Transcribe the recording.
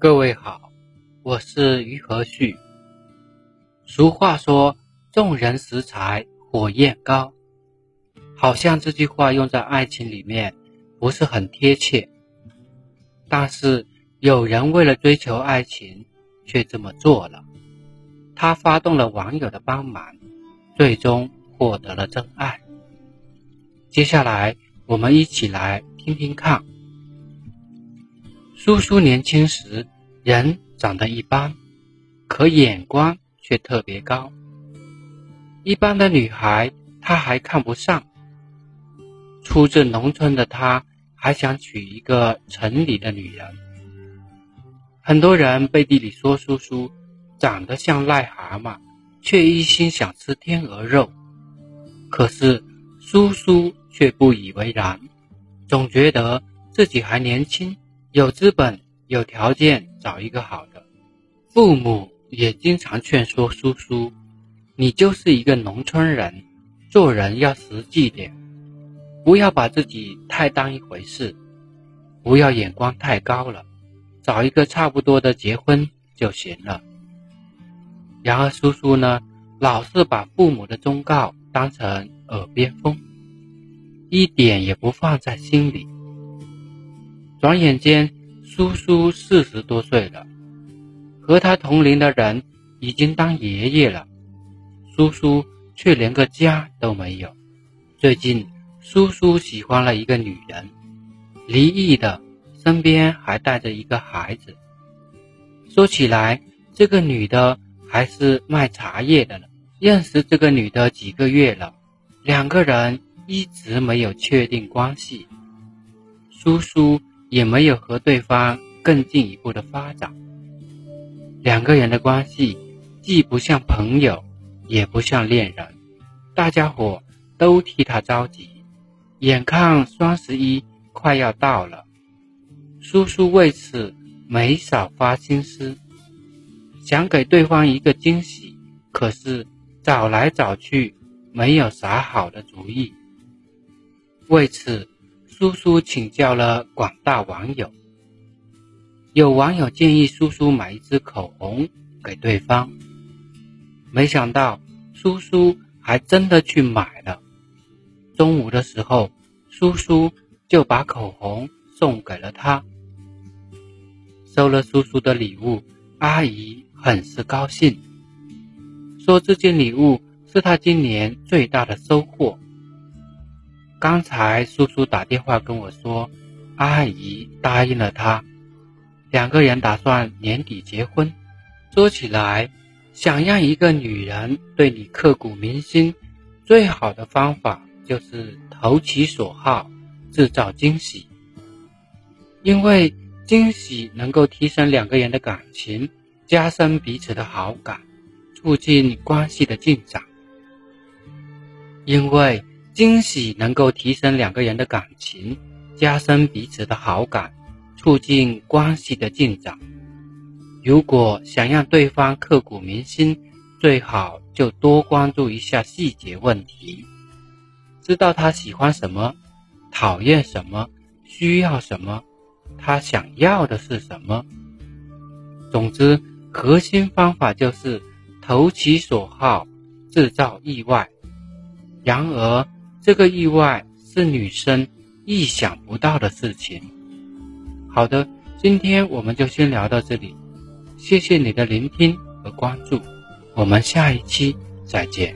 各位好，我是于和旭。俗话说“众人拾柴火焰高”，好像这句话用在爱情里面不是很贴切。但是有人为了追求爱情，却这么做了。他发动了网友的帮忙，最终获得了真爱。接下来，我们一起来听听看。叔叔年轻时人长得一般，可眼光却特别高。一般的女孩他还看不上。出自农村的他，还想娶一个城里的女人。很多人背地里说叔叔长得像癞蛤蟆，却一心想吃天鹅肉。可是叔叔却不以为然，总觉得自己还年轻。有资本、有条件找一个好的，父母也经常劝说叔叔：“你就是一个农村人，做人要实际点，不要把自己太当一回事，不要眼光太高了，找一个差不多的结婚就行了。”然而叔叔呢，老是把父母的忠告当成耳边风，一点也不放在心里。转眼间，叔叔四十多岁了，和他同龄的人已经当爷爷了，叔叔却连个家都没有。最近，叔叔喜欢了一个女人，离异的，身边还带着一个孩子。说起来，这个女的还是卖茶叶的呢。认识这个女的几个月了，两个人一直没有确定关系。叔叔。也没有和对方更进一步的发展，两个人的关系既不像朋友，也不像恋人，大家伙都替他着急。眼看双十一快要到了，叔叔为此没少花心思，想给对方一个惊喜，可是找来找去没有啥好的主意，为此。叔叔请教了广大网友，有网友建议叔叔买一支口红给对方，没想到叔叔还真的去买了。中午的时候，叔叔就把口红送给了他。收了叔叔的礼物，阿姨很是高兴，说这件礼物是他今年最大的收获。刚才叔叔打电话跟我说，阿姨答应了他，两个人打算年底结婚。说起来，想让一个女人对你刻骨铭心，最好的方法就是投其所好，制造惊喜。因为惊喜能够提升两个人的感情，加深彼此的好感，促进关系的进展。因为。惊喜能够提升两个人的感情，加深彼此的好感，促进关系的进展。如果想让对方刻骨铭心，最好就多关注一下细节问题，知道他喜欢什么，讨厌什么，需要什么，他想要的是什么。总之，核心方法就是投其所好，制造意外。然而，这个意外是女生意想不到的事情。好的，今天我们就先聊到这里，谢谢你的聆听和关注，我们下一期再见。